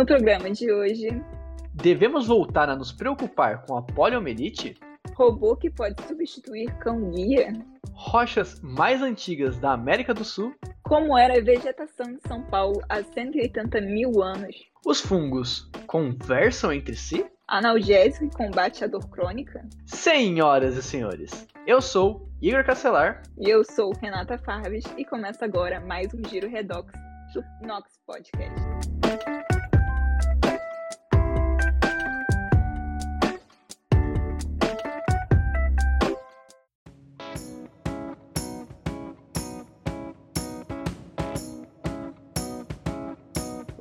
No programa de hoje, devemos voltar a nos preocupar com a poliomielite? Robô que pode substituir cão-guia? Rochas mais antigas da América do Sul? Como era a vegetação de São Paulo há 180 mil anos? Os fungos conversam entre si? Analgésico e combate à dor crônica? Senhoras e senhores, eu sou Igor Castelar. E eu sou Renata Farves e começa agora mais um Giro Redox do Nox Podcast.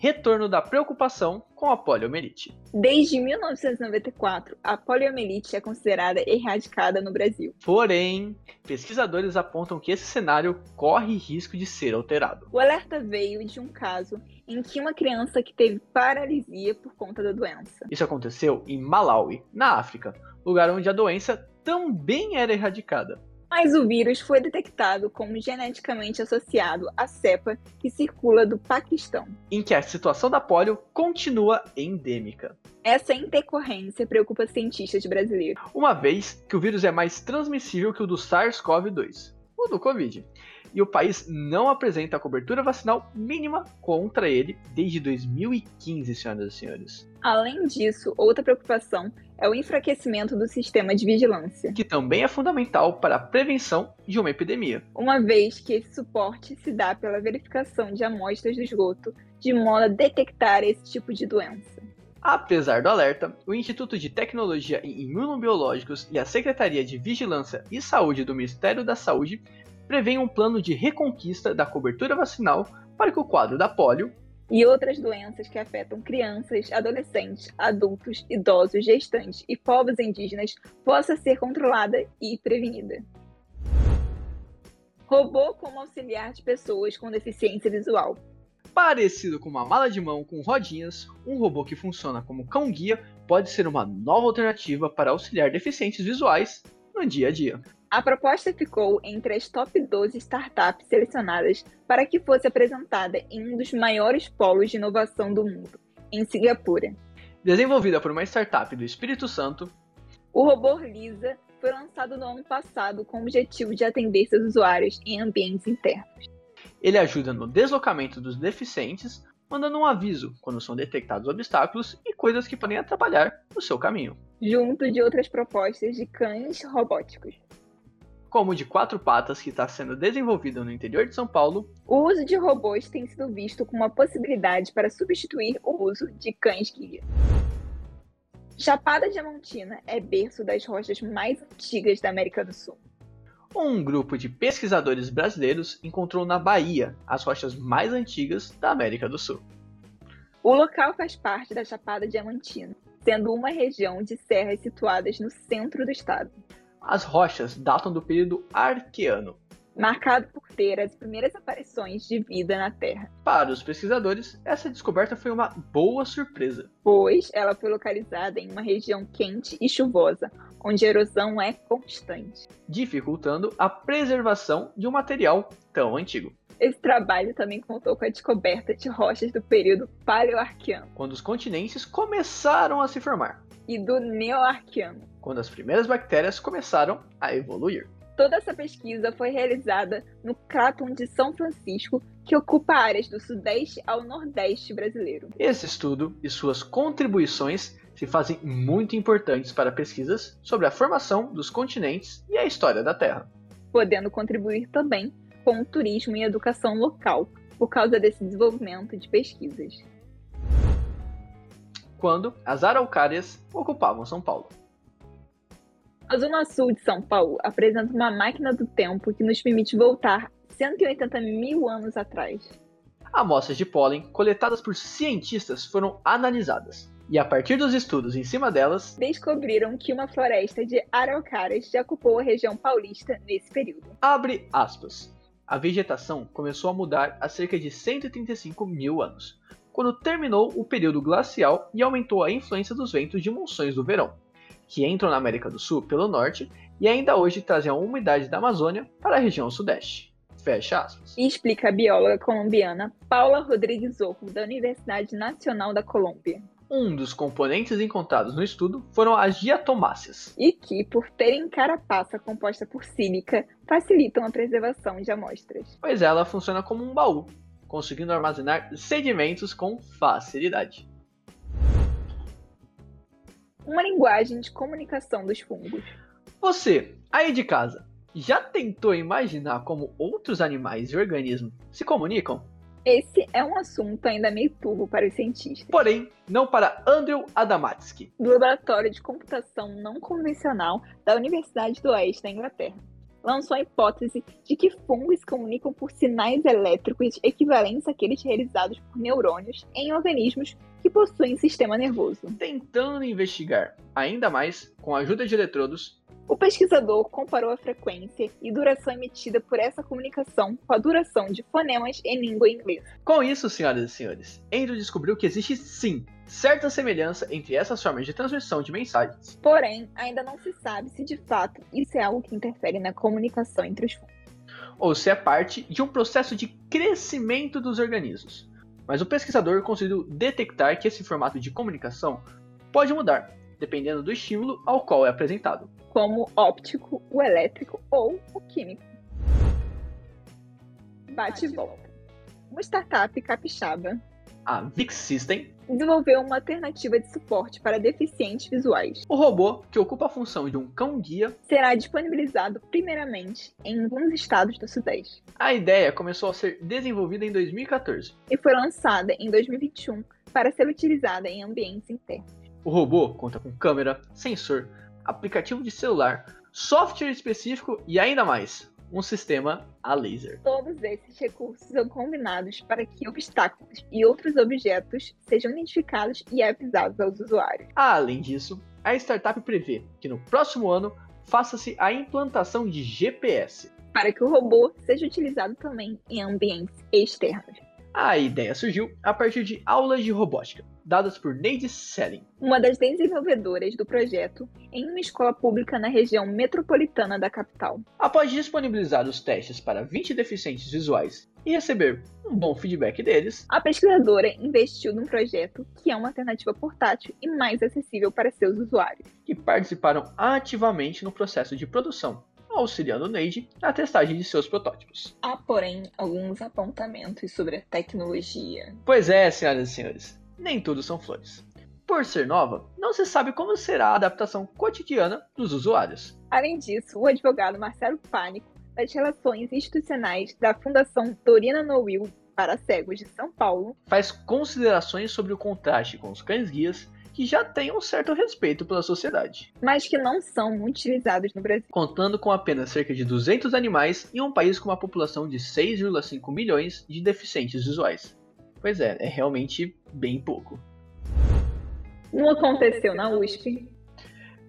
retorno da preocupação com a poliomielite. Desde 1994, a poliomielite é considerada erradicada no Brasil. Porém, pesquisadores apontam que esse cenário corre risco de ser alterado. O alerta veio de um caso em que uma criança que teve paralisia por conta da doença. Isso aconteceu em Malawi, na África, lugar onde a doença também era erradicada mas o vírus foi detectado como geneticamente associado à cepa que circula do Paquistão, em que a situação da polio continua endêmica. Essa intercorrência preocupa cientistas brasileiros, uma vez que o vírus é mais transmissível que o do SARS-CoV-2, o do Covid, e o país não apresenta a cobertura vacinal mínima contra ele desde 2015, senhoras e senhores. Além disso, outra preocupação é o enfraquecimento do sistema de vigilância, que também é fundamental para a prevenção de uma epidemia, uma vez que esse suporte se dá pela verificação de amostras do esgoto de modo a detectar esse tipo de doença. Apesar do alerta, o Instituto de Tecnologia em Imunobiológicos e a Secretaria de Vigilância e Saúde do Ministério da Saúde prevêem um plano de reconquista da cobertura vacinal para que o quadro da polio e outras doenças que afetam crianças, adolescentes, adultos, idosos, gestantes e povos indígenas possa ser controlada e prevenida. Robô como auxiliar de pessoas com deficiência visual. Parecido com uma mala de mão com rodinhas, um robô que funciona como cão-guia pode ser uma nova alternativa para auxiliar deficientes visuais no dia a dia. A proposta ficou entre as top 12 startups selecionadas para que fosse apresentada em um dos maiores polos de inovação do mundo, em Singapura. Desenvolvida por uma startup do Espírito Santo, o robô Lisa foi lançado no ano passado com o objetivo de atender seus usuários em ambientes internos. Ele ajuda no deslocamento dos deficientes, mandando um aviso quando são detectados obstáculos e coisas que podem atrapalhar o seu caminho. Junto de outras propostas de cães robóticos como o de quatro patas que está sendo desenvolvido no interior de São Paulo. O uso de robôs tem sido visto como uma possibilidade para substituir o uso de cães-guia. Chapada Diamantina é berço das rochas mais antigas da América do Sul. Um grupo de pesquisadores brasileiros encontrou na Bahia as rochas mais antigas da América do Sul. O local faz parte da Chapada Diamantina, sendo uma região de serras situadas no centro do estado. As rochas datam do período Arqueano, marcado por ter as primeiras aparições de vida na Terra. Para os pesquisadores, essa descoberta foi uma boa surpresa, pois ela foi localizada em uma região quente e chuvosa, onde a erosão é constante, dificultando a preservação de um material tão antigo. Esse trabalho também contou com a descoberta de rochas do período Paleoarqueano, quando os continentes começaram a se formar, e do Neoarqueano, quando as primeiras bactérias começaram a evoluir. Toda essa pesquisa foi realizada no Craton de São Francisco, que ocupa áreas do sudeste ao nordeste brasileiro. Esse estudo e suas contribuições se fazem muito importantes para pesquisas sobre a formação dos continentes e a história da Terra, podendo contribuir também com o turismo e educação local por causa desse desenvolvimento de pesquisas. Quando as araucárias ocupavam São Paulo. A Zona Sul de São Paulo apresenta uma máquina do tempo que nos permite voltar 180 mil anos atrás. Amostras de pólen coletadas por cientistas foram analisadas. E a partir dos estudos em cima delas, descobriram que uma floresta de araucárias já ocupou a região paulista nesse período. Abre aspas. A vegetação começou a mudar há cerca de 135 mil anos, quando terminou o período glacial e aumentou a influência dos ventos de monções do verão, que entram na América do Sul pelo norte e ainda hoje trazem a umidade da Amazônia para a região sudeste. Fecha aspas. E explica a bióloga colombiana Paula Rodrigues Ojo, da Universidade Nacional da Colômbia. Um dos componentes encontrados no estudo foram as diatomáceas. E que, por terem carapaça composta por sílica, facilitam a preservação de amostras. Pois ela funciona como um baú, conseguindo armazenar sedimentos com facilidade. Uma linguagem de comunicação dos fungos. Você, aí de casa, já tentou imaginar como outros animais e organismos se comunicam? Esse é um assunto ainda meio turbo para os cientistas. Porém, não para Andrew Adamatsky, do Laboratório de Computação Não Convencional da Universidade do Oeste da Inglaterra. Lançou a hipótese de que fungos comunicam por sinais elétricos equivalentes àqueles realizados por neurônios em organismos que possuem sistema nervoso. Tentando investigar ainda mais, com a ajuda de eletrodos, o pesquisador comparou a frequência e duração emitida por essa comunicação com a duração de fonemas em língua inglesa. Com isso, senhoras e senhores, Andrew descobriu que existe sim certa semelhança entre essas formas de transmissão de mensagens. Porém, ainda não se sabe se de fato isso é algo que interfere na comunicação entre os fungos. Ou se é parte de um processo de crescimento dos organismos. Mas o pesquisador conseguiu detectar que esse formato de comunicação pode mudar, dependendo do estímulo ao qual é apresentado como óptico, o elétrico ou o químico. Bate e volta. Uma startup capixaba, a VIX System, desenvolveu uma alternativa de suporte para deficientes visuais. O robô, que ocupa a função de um cão-guia, será disponibilizado primeiramente em alguns estados do Sudeste. A ideia começou a ser desenvolvida em 2014 e foi lançada em 2021 para ser utilizada em ambientes internos. O robô conta com câmera, sensor, aplicativo de celular, software específico e ainda mais, um sistema a laser. Todos esses recursos são combinados para que obstáculos e outros objetos sejam identificados e avisados aos usuários. Além disso, a startup prevê que no próximo ano faça-se a implantação de GPS para que o robô seja utilizado também em ambientes externos. A ideia surgiu a partir de aulas de robótica, dadas por Neide Selling, uma das desenvolvedoras do projeto, em uma escola pública na região metropolitana da capital. Após disponibilizar os testes para 20 deficientes visuais e receber um bom feedback deles, a pesquisadora investiu num projeto que é uma alternativa portátil e mais acessível para seus usuários, que participaram ativamente no processo de produção auxiliando Neide na testagem de seus protótipos. Há, porém, alguns apontamentos sobre a tecnologia. Pois é, senhoras e senhores, nem tudo são flores. Por ser nova, não se sabe como será a adaptação cotidiana dos usuários. Além disso, o advogado Marcelo Pânico, das Relações Institucionais da Fundação Dorina Noil para Cegos de São Paulo, faz considerações sobre o contraste com os cães-guias que já têm um certo respeito pela sociedade. Mas que não são utilizados no Brasil. Contando com apenas cerca de 200 animais em um país com uma população de 6,5 milhões de deficientes visuais. Pois é, é realmente bem pouco. Não aconteceu na USP.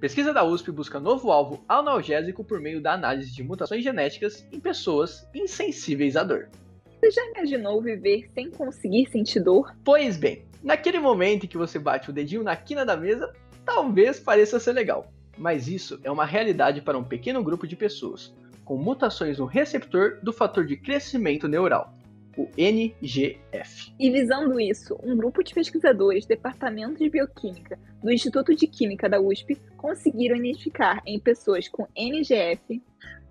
Pesquisa da USP busca novo alvo analgésico por meio da análise de mutações genéticas em pessoas insensíveis à dor. Você já imaginou viver sem conseguir sentir dor? Pois bem, Naquele momento em que você bate o dedinho na quina da mesa, talvez pareça ser legal, mas isso é uma realidade para um pequeno grupo de pessoas, com mutações no receptor do fator de crescimento neural, o NGF. E visando isso, um grupo de pesquisadores do Departamento de Bioquímica do Instituto de Química da USP conseguiram identificar em pessoas com NGF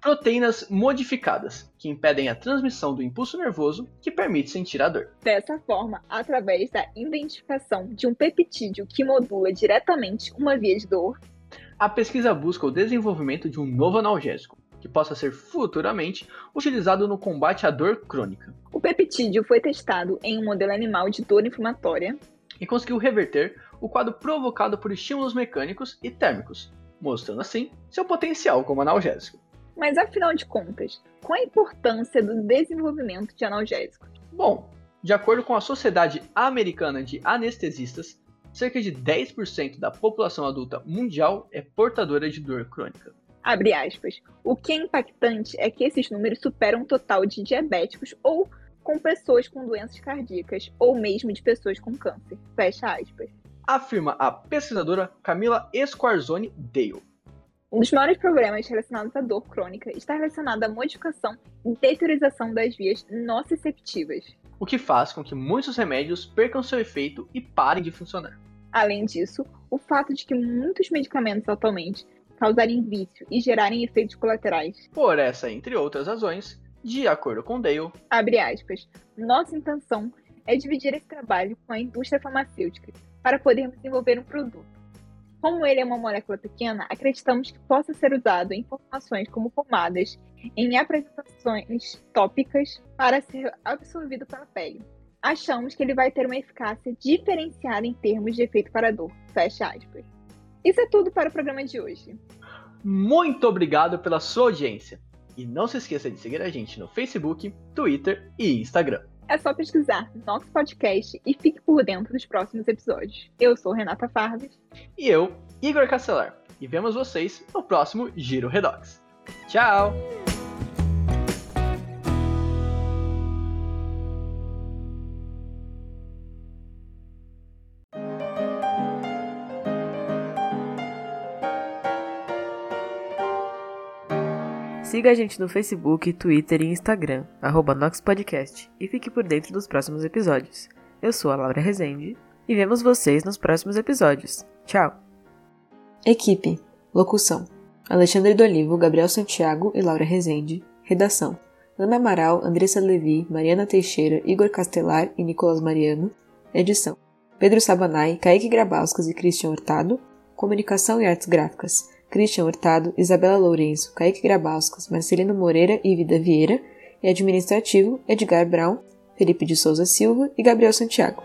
proteínas modificadas, que impedem a transmissão do impulso nervoso que permite sentir a dor. Dessa forma, através da identificação de um peptídeo que modula diretamente uma via de dor, a pesquisa busca o desenvolvimento de um novo analgésico, que possa ser futuramente utilizado no combate à dor crônica. O peptídeo foi testado em um modelo animal de dor inflamatória e conseguiu reverter o quadro provocado por estímulos mecânicos e térmicos, mostrando assim seu potencial como analgésico. Mas afinal de contas, qual a importância do desenvolvimento de analgésicos? Bom, de acordo com a Sociedade Americana de Anestesistas, cerca de 10% da população adulta mundial é portadora de dor crônica. Abre aspas. O que é impactante é que esses números superam o total de diabéticos ou com pessoas com doenças cardíacas, ou mesmo de pessoas com câncer. Fecha aspas. Afirma a pesquisadora Camila Esquarzoni Dale. Um dos maiores problemas relacionados à dor crônica está relacionado à modificação e deteriorização das vias nociceptivas, o que faz com que muitos remédios percam seu efeito e parem de funcionar. Além disso, o fato de que muitos medicamentos atualmente causarem vício e gerarem efeitos colaterais. Por essa, entre outras razões, de acordo com Dale, abre aspas, nossa intenção é dividir esse trabalho com a indústria farmacêutica para podermos desenvolver um produto como ele é uma molécula pequena, acreditamos que possa ser usado em formulações como pomadas, em apresentações tópicas para ser absorvido pela pele. Achamos que ele vai ter uma eficácia diferenciada em termos de efeito para dor. Fecha aspas. Isso é tudo para o programa de hoje. Muito obrigado pela sua audiência. E não se esqueça de seguir a gente no Facebook, Twitter e Instagram. É só pesquisar Nox Podcast e fique por dentro dos próximos episódios. Eu sou Renata Farves. E eu, Igor Castelar. E vemos vocês no próximo Giro Redox. Tchau! Siga a gente no Facebook, Twitter e Instagram, arroba NoxPodcast, e fique por dentro dos próximos episódios. Eu sou a Laura Rezende e vemos vocês nos próximos episódios. Tchau! Equipe Locução Alexandre Dolivo, Gabriel Santiago e Laura Rezende Redação Ana Amaral, Andressa Levi, Mariana Teixeira, Igor Castelar e Nicolas Mariano Edição Pedro Sabanai, Kaique Grabauskas e Christian Hurtado Comunicação e Artes Gráficas Christian Hurtado, Isabela Lourenço, Kaique Grabauskas, Marcelino Moreira e Vida Vieira, e administrativo Edgar Brown, Felipe de Souza Silva e Gabriel Santiago.